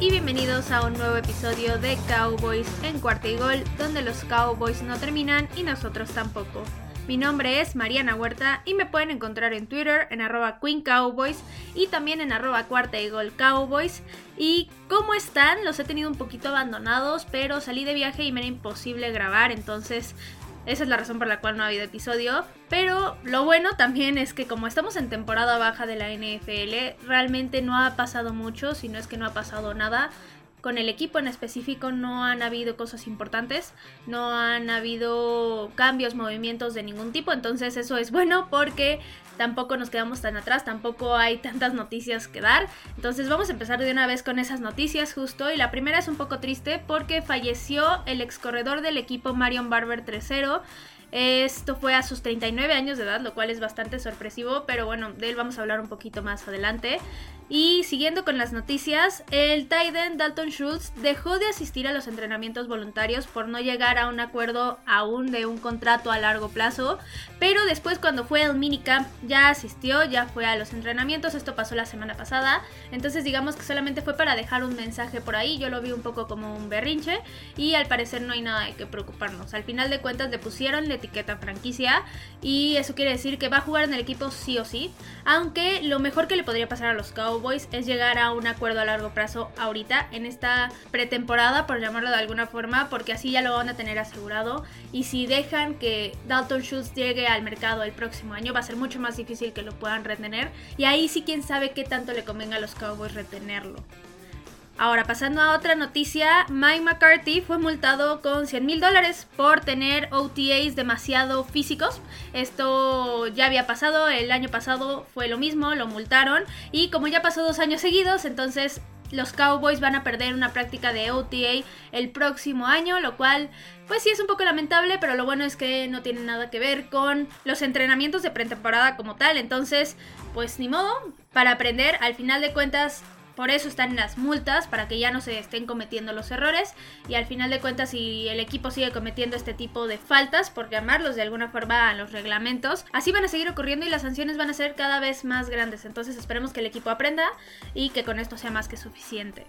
Y bienvenidos a un nuevo episodio de Cowboys en cuarta y gol, donde los Cowboys no terminan y nosotros tampoco. Mi nombre es Mariana Huerta y me pueden encontrar en Twitter en arroba Queen Cowboys y también en arroba cuarta y gol Cowboys. ¿Y cómo están? Los he tenido un poquito abandonados, pero salí de viaje y me era imposible grabar, entonces esa es la razón por la cual no ha habido episodio. Pero lo bueno también es que como estamos en temporada baja de la NFL, realmente no ha pasado mucho, si no es que no ha pasado nada. Con el equipo en específico no han habido cosas importantes, no han habido cambios, movimientos de ningún tipo, entonces eso es bueno porque tampoco nos quedamos tan atrás, tampoco hay tantas noticias que dar. Entonces vamos a empezar de una vez con esas noticias justo. Y la primera es un poco triste porque falleció el ex corredor del equipo Marion Barber 3-0. Esto fue a sus 39 años de edad, lo cual es bastante sorpresivo, pero bueno, de él vamos a hablar un poquito más adelante. Y siguiendo con las noticias, el Titan Dalton Schultz dejó de asistir a los entrenamientos voluntarios por no llegar a un acuerdo aún de un contrato a largo plazo, pero después cuando fue al minicamp ya asistió, ya fue a los entrenamientos, esto pasó la semana pasada, entonces digamos que solamente fue para dejar un mensaje por ahí, yo lo vi un poco como un berrinche y al parecer no hay nada de que preocuparnos. Al final de cuentas le pusieron la etiqueta franquicia y eso quiere decir que va a jugar en el equipo sí o sí, aunque lo mejor que le podría pasar a los Cowboys es llegar a un acuerdo a largo plazo ahorita, en esta pretemporada, por llamarlo de alguna forma, porque así ya lo van a tener asegurado. Y si dejan que Dalton Schultz llegue al mercado el próximo año, va a ser mucho más difícil que lo puedan retener. Y ahí sí, quién sabe qué tanto le convenga a los Cowboys retenerlo. Ahora, pasando a otra noticia, Mike McCarthy fue multado con 100 mil dólares por tener OTAs demasiado físicos. Esto ya había pasado, el año pasado fue lo mismo, lo multaron. Y como ya pasó dos años seguidos, entonces los Cowboys van a perder una práctica de OTA el próximo año, lo cual pues sí es un poco lamentable, pero lo bueno es que no tiene nada que ver con los entrenamientos de pretemporada como tal, entonces pues ni modo, para aprender, al final de cuentas por eso están las multas, para que ya no se estén cometiendo los errores. Y al final de cuentas, si el equipo sigue cometiendo este tipo de faltas, por llamarlos de alguna forma a los reglamentos, así van a seguir ocurriendo y las sanciones van a ser cada vez más grandes. Entonces esperemos que el equipo aprenda y que con esto sea más que suficiente.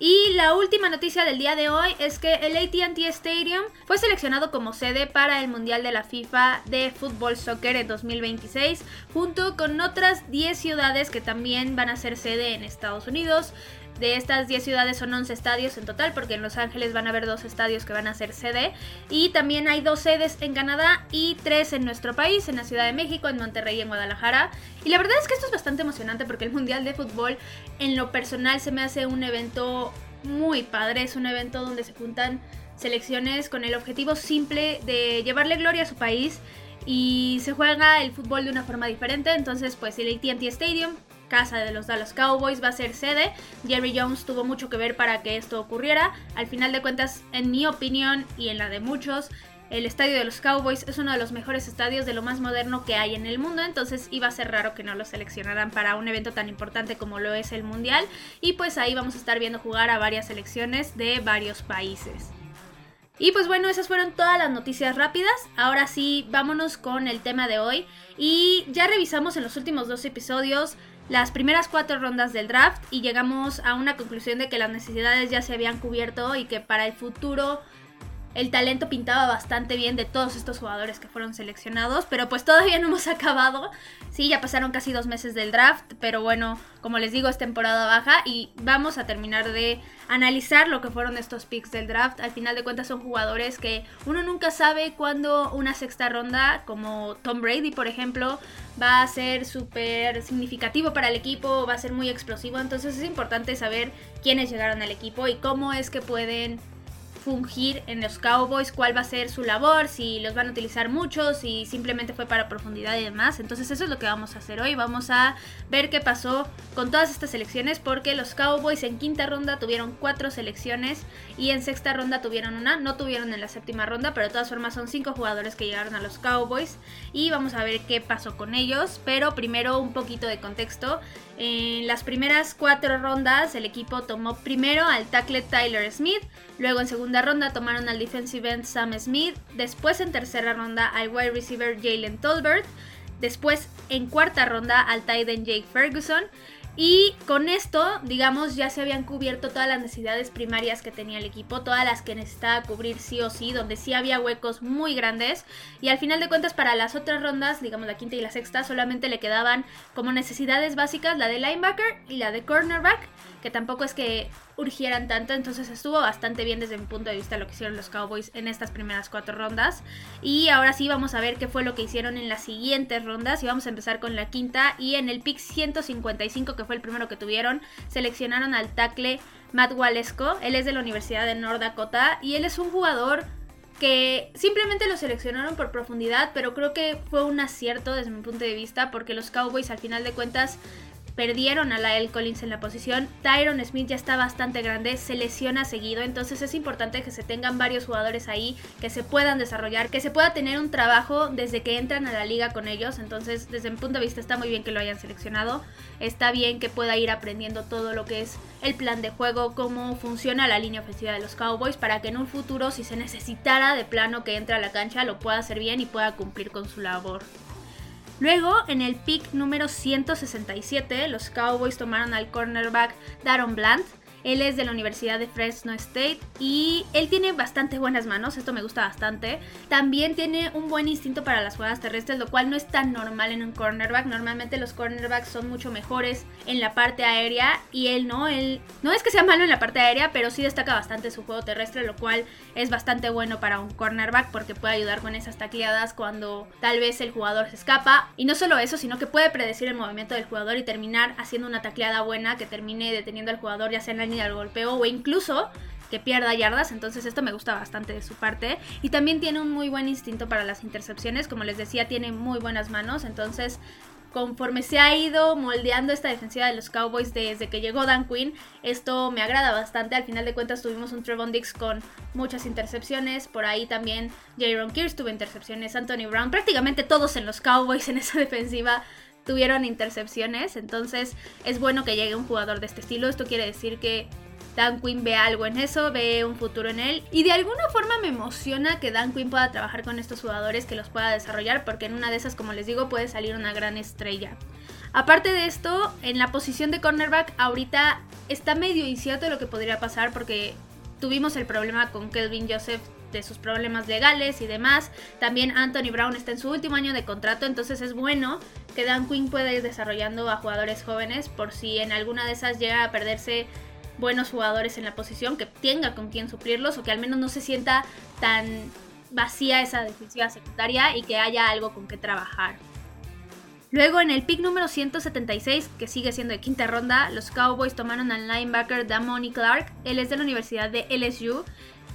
Y la última noticia del día de hoy es que el ATT Stadium fue seleccionado como sede para el Mundial de la FIFA de Fútbol Soccer en 2026, junto con otras 10 ciudades que también van a ser sede en Estados Unidos. De estas 10 ciudades son 11 estadios en total, porque en Los Ángeles van a haber dos estadios que van a ser sede. Y también hay dos sedes en Canadá y tres en nuestro país, en la Ciudad de México, en Monterrey y en Guadalajara. Y la verdad es que esto es bastante emocionante porque el Mundial de Fútbol en lo personal se me hace un evento muy padre. Es un evento donde se juntan selecciones con el objetivo simple de llevarle gloria a su país y se juega el fútbol de una forma diferente. Entonces, pues el ATT Stadium casa de los Dallas Cowboys va a ser sede. Jerry Jones tuvo mucho que ver para que esto ocurriera. Al final de cuentas, en mi opinión y en la de muchos, el estadio de los Cowboys es uno de los mejores estadios de lo más moderno que hay en el mundo, entonces iba a ser raro que no lo seleccionaran para un evento tan importante como lo es el Mundial. Y pues ahí vamos a estar viendo jugar a varias selecciones de varios países. Y pues bueno, esas fueron todas las noticias rápidas. Ahora sí, vámonos con el tema de hoy. Y ya revisamos en los últimos dos episodios las primeras cuatro rondas del draft y llegamos a una conclusión de que las necesidades ya se habían cubierto y que para el futuro el talento pintaba bastante bien de todos estos jugadores que fueron seleccionados, pero pues todavía no hemos acabado. Sí, ya pasaron casi dos meses del draft, pero bueno, como les digo, es temporada baja y vamos a terminar de analizar lo que fueron estos picks del draft. Al final de cuentas son jugadores que uno nunca sabe cuándo una sexta ronda, como Tom Brady por ejemplo, va a ser súper significativo para el equipo, va a ser muy explosivo. Entonces es importante saber quiénes llegaron al equipo y cómo es que pueden fungir en los Cowboys, cuál va a ser su labor, si los van a utilizar mucho, si simplemente fue para profundidad y demás. Entonces eso es lo que vamos a hacer hoy. Vamos a ver qué pasó con todas estas selecciones porque los Cowboys en quinta ronda tuvieron cuatro selecciones y en sexta ronda tuvieron una, no tuvieron en la séptima ronda, pero de todas formas son cinco jugadores que llegaron a los Cowboys y vamos a ver qué pasó con ellos. Pero primero un poquito de contexto. En las primeras cuatro rondas el equipo tomó primero al tackle Tyler Smith, luego en segunda ronda tomaron al defensive end Sam Smith, después en tercera ronda al wide receiver Jalen Tolbert, después en cuarta ronda al tight end Jake Ferguson, Y con esto, digamos, ya se habían cubierto todas las necesidades primarias que tenía el equipo, todas las que necesitaba cubrir sí o sí, donde sí había huecos muy grandes. Y al final de cuentas, para las otras rondas, digamos la quinta y la sexta, solamente le quedaban como necesidades básicas la de linebacker y la de cornerback, que tampoco es que urgieran tanto, entonces estuvo bastante bien desde mi punto de vista lo que hicieron los Cowboys en estas primeras cuatro rondas. Y ahora sí vamos a ver qué fue lo que hicieron en las siguientes rondas. Y vamos a empezar con la quinta. Y en el pick 155 que fue el primero que tuvieron, seleccionaron al tackle Matt Walesko, él es de la Universidad de North Dakota. Y él es un jugador que simplemente lo seleccionaron por profundidad, pero creo que fue un acierto desde mi punto de vista porque los Cowboys al final de cuentas perdieron a Lael Collins en la posición. Tyron Smith ya está bastante grande, se lesiona seguido, entonces es importante que se tengan varios jugadores ahí, que se puedan desarrollar, que se pueda tener un trabajo desde que entran a la liga con ellos. Entonces, desde mi punto de vista, está muy bien que lo hayan seleccionado. Está bien que pueda ir aprendiendo todo lo que es el plan de juego, cómo funciona la línea ofensiva de los Cowboys, para que en un futuro, si se necesitara de plano que entre a la cancha, lo pueda hacer bien y pueda cumplir con su labor. Luego, en el pick número 167, los Cowboys tomaron al cornerback Daron Bland, él es de la Universidad de Fresno State y él tiene bastante buenas manos, esto me gusta bastante. También tiene un buen instinto para las jugadas terrestres, lo cual no es tan normal en un cornerback. Normalmente los cornerbacks son mucho mejores en la parte aérea y él no, él no es que sea malo en la parte aérea, pero sí destaca bastante su juego terrestre, lo cual es bastante bueno para un cornerback porque puede ayudar con esas tacleadas cuando tal vez el jugador se escapa. Y no solo eso, sino que puede predecir el movimiento del jugador y terminar haciendo una tacleada buena que termine deteniendo al jugador ya sea en la al golpeo o incluso que pierda yardas, entonces esto me gusta bastante de su parte. Y también tiene un muy buen instinto para las intercepciones, como les decía, tiene muy buenas manos, entonces conforme se ha ido moldeando esta defensiva de los Cowboys desde que llegó Dan Quinn, esto me agrada bastante. Al final de cuentas tuvimos un Trevon Dix con muchas intercepciones, por ahí también Jaron Kears tuvo intercepciones, Anthony Brown, prácticamente todos en los Cowboys en esa defensiva tuvieron intercepciones, entonces es bueno que llegue un jugador de este estilo. Esto quiere decir que Dan Quinn ve algo en eso, ve un futuro en él. Y de alguna forma me emociona que Dan Quinn pueda trabajar con estos jugadores, que los pueda desarrollar, porque en una de esas, como les digo, puede salir una gran estrella. Aparte de esto, en la posición de cornerback, ahorita está medio incierto lo que podría pasar, porque tuvimos el problema con Kelvin Joseph de sus problemas legales y demás. También Anthony Brown está en su último año de contrato, entonces es bueno que Dan Quinn pueda ir desarrollando a jugadores jóvenes por si en alguna de esas llega a perderse buenos jugadores en la posición, que tenga con quien suplirlos o que al menos no se sienta tan vacía esa defensiva secundaria y que haya algo con que trabajar. Luego en el pick número 176, que sigue siendo de quinta ronda, los Cowboys tomaron al linebacker Damoni Clark. Él es de la Universidad de LSU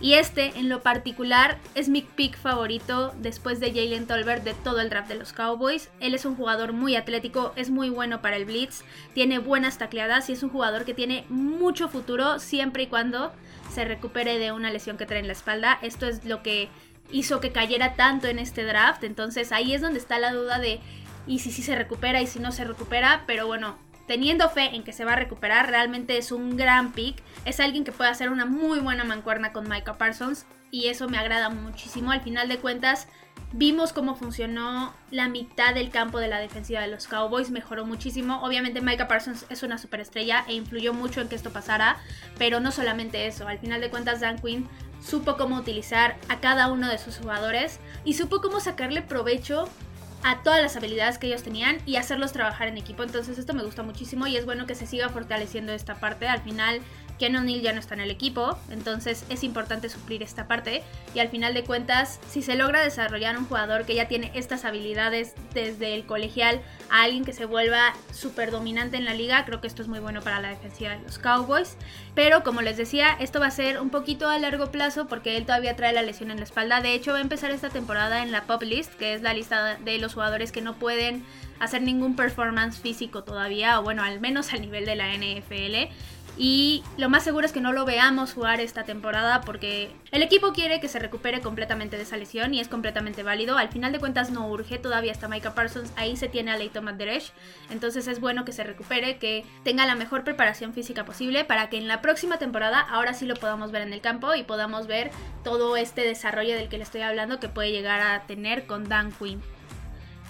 y este, en lo particular, es mi pick favorito después de Jalen Tolbert de todo el draft de los Cowboys. Él es un jugador muy atlético, es muy bueno para el blitz, tiene buenas tacleadas y es un jugador que tiene mucho futuro siempre y cuando se recupere de una lesión que trae en la espalda. Esto es lo que hizo que cayera tanto en este draft. Entonces ahí es donde está la duda de y si sí se recupera y si no se recupera. Pero bueno, teniendo fe en que se va a recuperar, realmente es un gran pick. Es alguien que puede hacer una muy buena mancuerna con Micah Parsons y eso me agrada muchísimo. Al final de cuentas, vimos cómo funcionó la mitad del campo de la defensiva de los Cowboys, mejoró muchísimo. Obviamente Micah Parsons es una superestrella e influyó mucho en que esto pasara, pero no solamente eso. Al final de cuentas, Dan Quinn supo cómo utilizar a cada uno de sus jugadores y supo cómo sacarle provecho a todas las habilidades que ellos tenían y hacerlos trabajar en equipo. Entonces esto me gusta muchísimo y es bueno que se siga fortaleciendo esta parte. Al final Ken O'Neill ya no está en el equipo, entonces es importante suplir esta parte. Y al final de cuentas, si se logra desarrollar un jugador que ya tiene estas habilidades desde el colegial a alguien que se vuelva súper dominante en la liga, creo que esto es muy bueno para la defensiva de los Cowboys. Pero como les decía, esto va a ser un poquito a largo plazo porque él todavía trae la lesión en la espalda. De hecho, va a empezar esta temporada en la Pop List, que es la lista de los jugadores que no pueden hacer ningún performance físico todavía, o bueno, al menos al nivel de la NFL. Y lo más seguro es que no lo veamos jugar esta temporada porque el equipo quiere que se recupere completamente de esa lesión y es completamente válido. Al final de cuentas no urge, todavía está Micah Parsons, ahí se tiene a Leighton Manderesh. Entonces es bueno que se recupere, que tenga la mejor preparación física posible para que en la próxima temporada ahora sí lo podamos ver en el campo y podamos ver todo este desarrollo del que le estoy hablando que puede llegar a tener con Dan Quinn.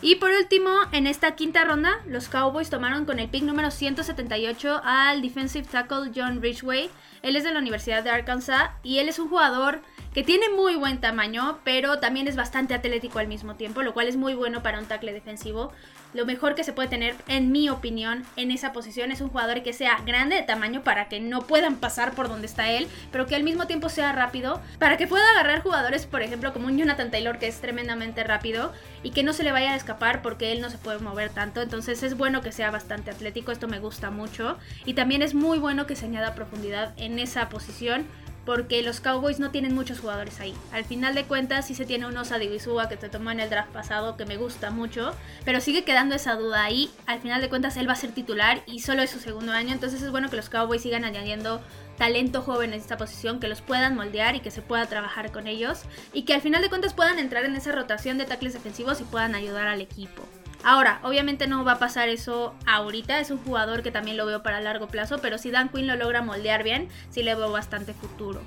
Y por último, en esta quinta ronda, los Cowboys tomaron con el pick número 178 al defensive tackle John Ridgway. Él es de la Universidad de Arkansas y él es un jugador que tiene muy buen tamaño, pero también es bastante atlético al mismo tiempo, lo cual es muy bueno para un tackle defensivo. Lo mejor que se puede tener, en mi opinión, en esa posición es un jugador que sea grande de tamaño para que no puedan pasar por donde está él, pero que al mismo tiempo sea rápido, para que pueda agarrar jugadores, por ejemplo, como un Jonathan Taylor que es tremendamente rápido y que no se le vaya a escapar porque él no se puede mover tanto. Entonces es bueno que sea bastante atlético, esto me gusta mucho. Y también es muy bueno que se añada profundidad en esa posición porque los Cowboys no tienen muchos jugadores ahí. Al final de cuentas sí se tiene un Osa Divisúa que te tomó en el draft pasado que me gusta mucho, pero sigue quedando esa duda ahí. Al final de cuentas él va a ser titular y solo es su segundo año, entonces es bueno que los Cowboys sigan añadiendo talento joven en esta posición, que los puedan moldear y que se pueda trabajar con ellos y que al final de cuentas puedan entrar en esa rotación de tackles defensivos y puedan ayudar al equipo. Ahora, obviamente no va a pasar eso ahorita, es un jugador que también lo veo para largo plazo, pero si Dan Quinn lo logra moldear bien, sí le veo bastante futuro.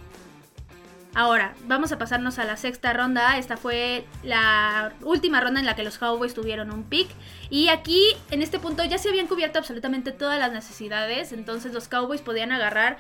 Ahora, vamos a pasarnos a la sexta ronda. Esta fue la última ronda en la que los Cowboys tuvieron un pick. Y aquí, en este punto, ya se habían cubierto absolutamente todas las necesidades. Entonces los Cowboys podían agarrar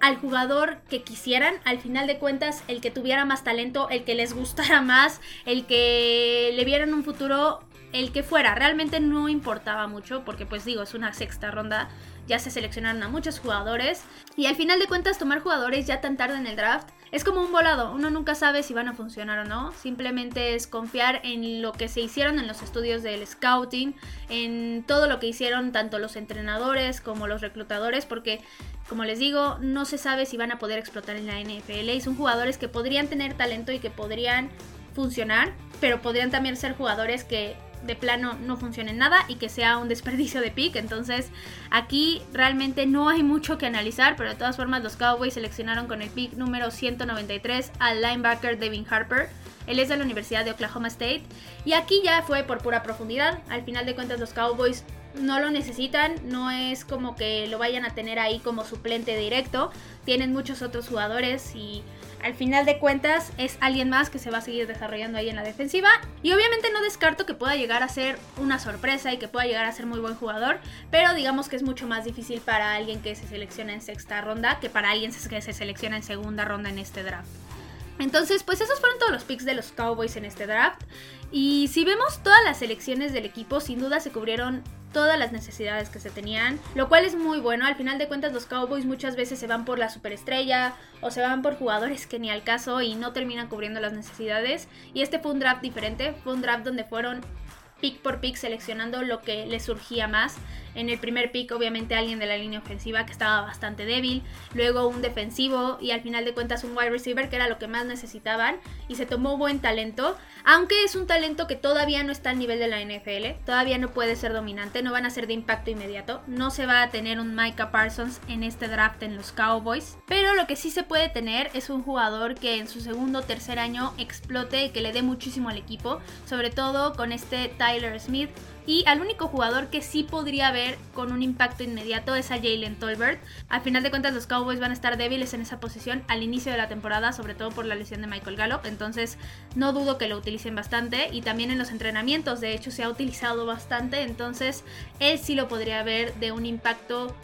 al jugador que quisieran. Al final de cuentas, el que tuviera más talento, el que les gustara más, el que le vieran un futuro el que fuera, realmente no importaba mucho porque pues digo, es una sexta ronda, ya se seleccionaron a muchos jugadores. Y al final de cuentas tomar jugadores ya tan tarde en el draft es como un volado, uno nunca sabe si van a funcionar o no, simplemente es confiar en lo que se hicieron en los estudios del scouting, en todo lo que hicieron tanto los entrenadores como los reclutadores, porque como les digo, no se sabe si van a poder explotar en la NFL y son jugadores que podrían tener talento y que podrían funcionar, pero podrían también ser jugadores que de plano no funcione nada y que sea un desperdicio de pick. Entonces aquí realmente no hay mucho que analizar, pero de todas formas los Cowboys seleccionaron con el pick número 193 al linebacker Devin Harper. Él es de la Universidad de Oklahoma State. Y aquí ya fue por pura profundidad. Al final de cuentas los Cowboys no lo necesitan, no es como que lo vayan a tener ahí como suplente directo. Tienen muchos otros jugadores y al final de cuentas es alguien más que se va a seguir desarrollando ahí en la defensiva. Y obviamente no descarto que pueda llegar a ser una sorpresa y que pueda llegar a ser muy buen jugador, pero digamos que es mucho más difícil para alguien que se selecciona en sexta ronda que para alguien que se selecciona en segunda ronda en este draft. Entonces, pues esos fueron todos los picks de los Cowboys en este draft. Y si vemos todas las selecciones del equipo, sin duda se cubrieron todas las necesidades que se tenían, lo cual es muy bueno. Al final de cuentas los Cowboys muchas veces se van por la superestrella o se van por jugadores que ni al caso y no terminan cubriendo las necesidades. Y este fue un draft diferente, fue un draft donde fueron pick por pick seleccionando lo que les surgía más. En el primer pick obviamente alguien de la línea ofensiva que estaba bastante débil, luego un defensivo y al final de cuentas un wide receiver que era lo que más necesitaban y se tomó buen talento, aunque es un talento que todavía no está al nivel de la NFL, todavía no puede ser dominante, no van a ser de impacto inmediato, no se va a tener un Micah Parsons en este draft en los Cowboys, pero lo que sí se puede tener es un jugador que en su segundo o tercer año explote y que le dé muchísimo al equipo, sobre todo con este Tyler Smith y al único jugador que sí podría ver con un impacto inmediato es a Jalen Tolbert. Al final de cuentas los Cowboys van a estar débiles en esa posición al inicio de la temporada, sobre todo por la lesión de Michael Gallup. Entonces no dudo que lo utilicen bastante. Y también en los entrenamientos, de hecho, se ha utilizado bastante. Entonces él sí lo podría ver de un impacto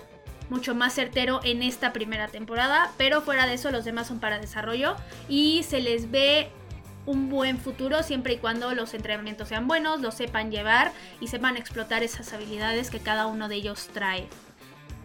mucho más certero en esta primera temporada, pero fuera de eso los demás son para desarrollo y se les ve un buen futuro siempre y cuando los entrenamientos sean buenos, lo sepan llevar y sepan explotar esas habilidades que cada uno de ellos trae.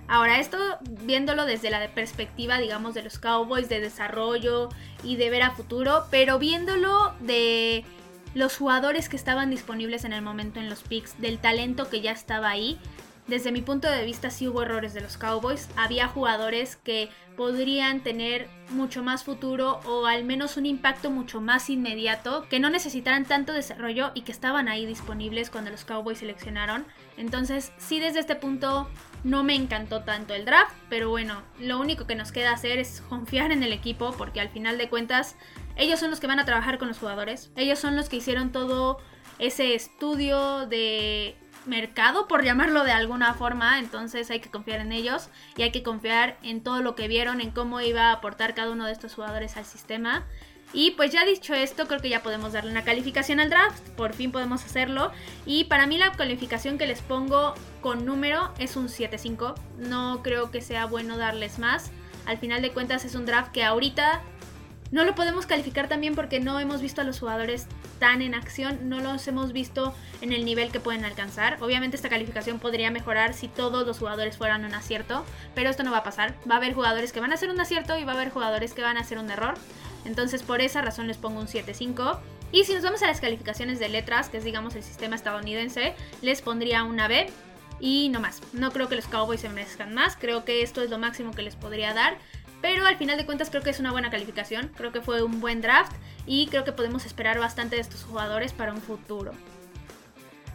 Ahora, esto viéndolo desde la perspectiva, digamos, de los Cowboys, de desarrollo y de ver a futuro, pero viéndolo de los jugadores que estaban disponibles en el momento en los picks, del talento que ya estaba ahí, desde mi punto de vista sí hubo errores de los Cowboys. Había jugadores que podrían tener mucho más futuro o al menos un impacto mucho más inmediato, que no necesitaran tanto desarrollo y que estaban ahí disponibles cuando los Cowboys seleccionaron. Entonces sí desde este punto no me encantó tanto el draft, pero bueno, lo único que nos queda hacer es confiar en el equipo porque al final de cuentas ellos son los que van a trabajar con los jugadores, ellos son los que hicieron todo ese estudio de mercado, por llamarlo de alguna forma, entonces hay que confiar en ellos y hay que confiar en todo lo que vieron, en cómo iba a aportar cada uno de estos jugadores al sistema. Y pues ya dicho esto, creo que ya podemos darle una calificación al draft. Por fin podemos hacerlo. Y para mí la calificación que les pongo con número es un 7-5. No creo que sea bueno darles más. Al final de cuentas es un draft que ahorita no lo podemos calificar también porque no hemos visto a los jugadores tan en acción, no los hemos visto en el nivel que pueden alcanzar. Obviamente esta calificación podría mejorar si todos los jugadores fueran un acierto, pero esto no va a pasar. Va a haber jugadores que van a hacer un acierto y va a haber jugadores que van a hacer un error. Entonces por esa razón les pongo un 7-5. Y si nos vamos a las calificaciones de letras, que es digamos el sistema estadounidense, les pondría una B. Y no más. No creo que los Cowboys se merezcan más. Creo que esto es lo máximo que les podría dar. Pero al final de cuentas creo que es una buena calificación. Creo que fue un buen draft. Y creo que podemos esperar bastante de estos jugadores para un futuro.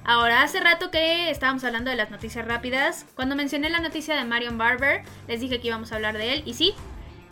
Ahora, hace rato que estábamos hablando de las noticias rápidas. Cuando mencioné la noticia de Marion Barber, les dije que íbamos a hablar de él. Y sí,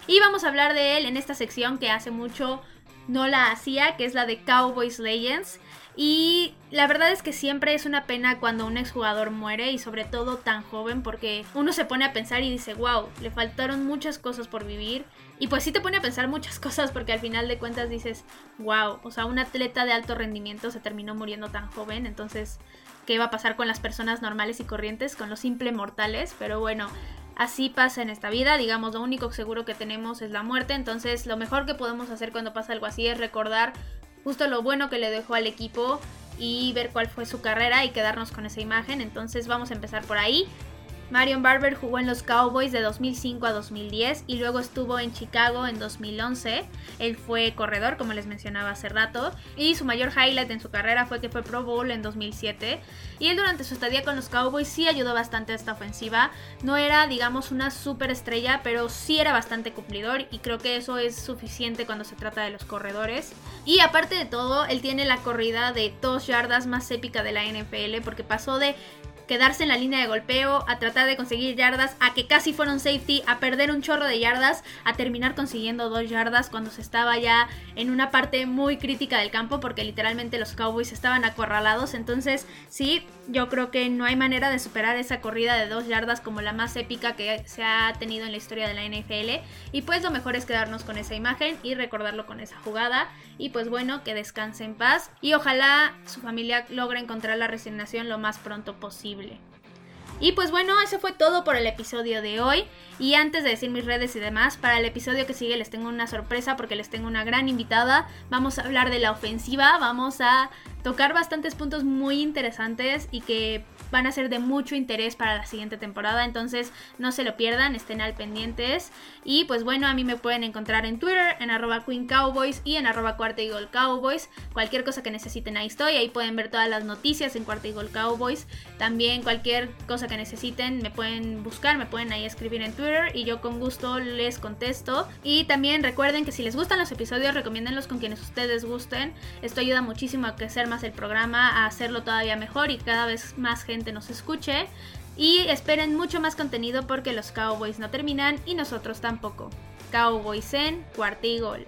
y vamos a hablar de él en esta sección que hace mucho no la hacía, que es la de Cowboys Legends. Y la verdad es que siempre es una pena cuando un exjugador muere y sobre todo tan joven porque uno se pone a pensar y dice, wow, le faltaron muchas cosas por vivir. Y pues sí te pone a pensar muchas cosas porque al final de cuentas dices, wow, o sea, un atleta de alto rendimiento se terminó muriendo tan joven, entonces, ¿qué va a pasar con las personas normales y corrientes, con los simple mortales? Pero bueno, Así pasa en esta vida, digamos, lo único seguro que tenemos es la muerte, entonces lo mejor que podemos hacer cuando pasa algo así es recordar justo lo bueno que le dejó al equipo y ver cuál fue su carrera y quedarnos con esa imagen. Entonces vamos a empezar por ahí. Marion Barber jugó en los Cowboys de 2005 a 2010 y luego estuvo en Chicago en 2011. Él fue corredor, como les mencionaba hace rato, y su mayor highlight en su carrera fue que fue Pro Bowl en 2007. Y él durante su estadía con los Cowboys sí ayudó bastante a esta ofensiva. No era, digamos, una super estrella, pero sí era bastante cumplidor y creo que eso es suficiente cuando se trata de los corredores. Y aparte de todo, él tiene la corrida de dos yardas más épica de la NFL porque pasó de quedarse en la línea de golpeo, a tratar de conseguir yardas, a que casi fueron safety, a perder un chorro de yardas, a terminar consiguiendo dos yardas cuando se estaba ya en una parte muy crítica del campo porque literalmente los Cowboys estaban acorralados. Entonces sí, yo creo que no hay manera de superar esa corrida de dos yardas como la más épica que se ha tenido en la historia de la NFL. Y pues lo mejor es quedarnos con esa imagen y recordarlo con esa jugada. Y pues bueno, que descanse en paz y ojalá su familia logre encontrar la resignación lo más pronto posible. Y pues bueno, eso fue todo por el episodio de hoy. Y antes de decir mis redes y demás, para el episodio que sigue les tengo una sorpresa porque les tengo una gran invitada. Vamos a hablar de la ofensiva, vamos a tocar bastantes puntos muy interesantes y que van a ser de mucho interés para la siguiente temporada. Entonces no se lo pierdan, estén al pendientes. Y pues bueno, a mí me pueden encontrar en Twitter, en arroba Queen Cowboys y en arroba Cuarta Eagle Cowboys. Cualquier cosa que necesiten ahí estoy. Ahí pueden ver todas las noticias en Cuarta Eagle Cowboys. También cualquier cosa que necesiten me pueden buscar, me pueden ahí escribir en Twitter y yo con gusto les contesto. Y también recuerden que si les gustan los episodios, recomiéndenlos con quienes ustedes gusten. Esto ayuda muchísimo a crecer más el programa, a hacerlo todavía mejor y cada vez más gente nos escuche. Y esperen mucho más contenido porque los Cowboys no terminan y nosotros tampoco. Cowboys en cuarto y gol.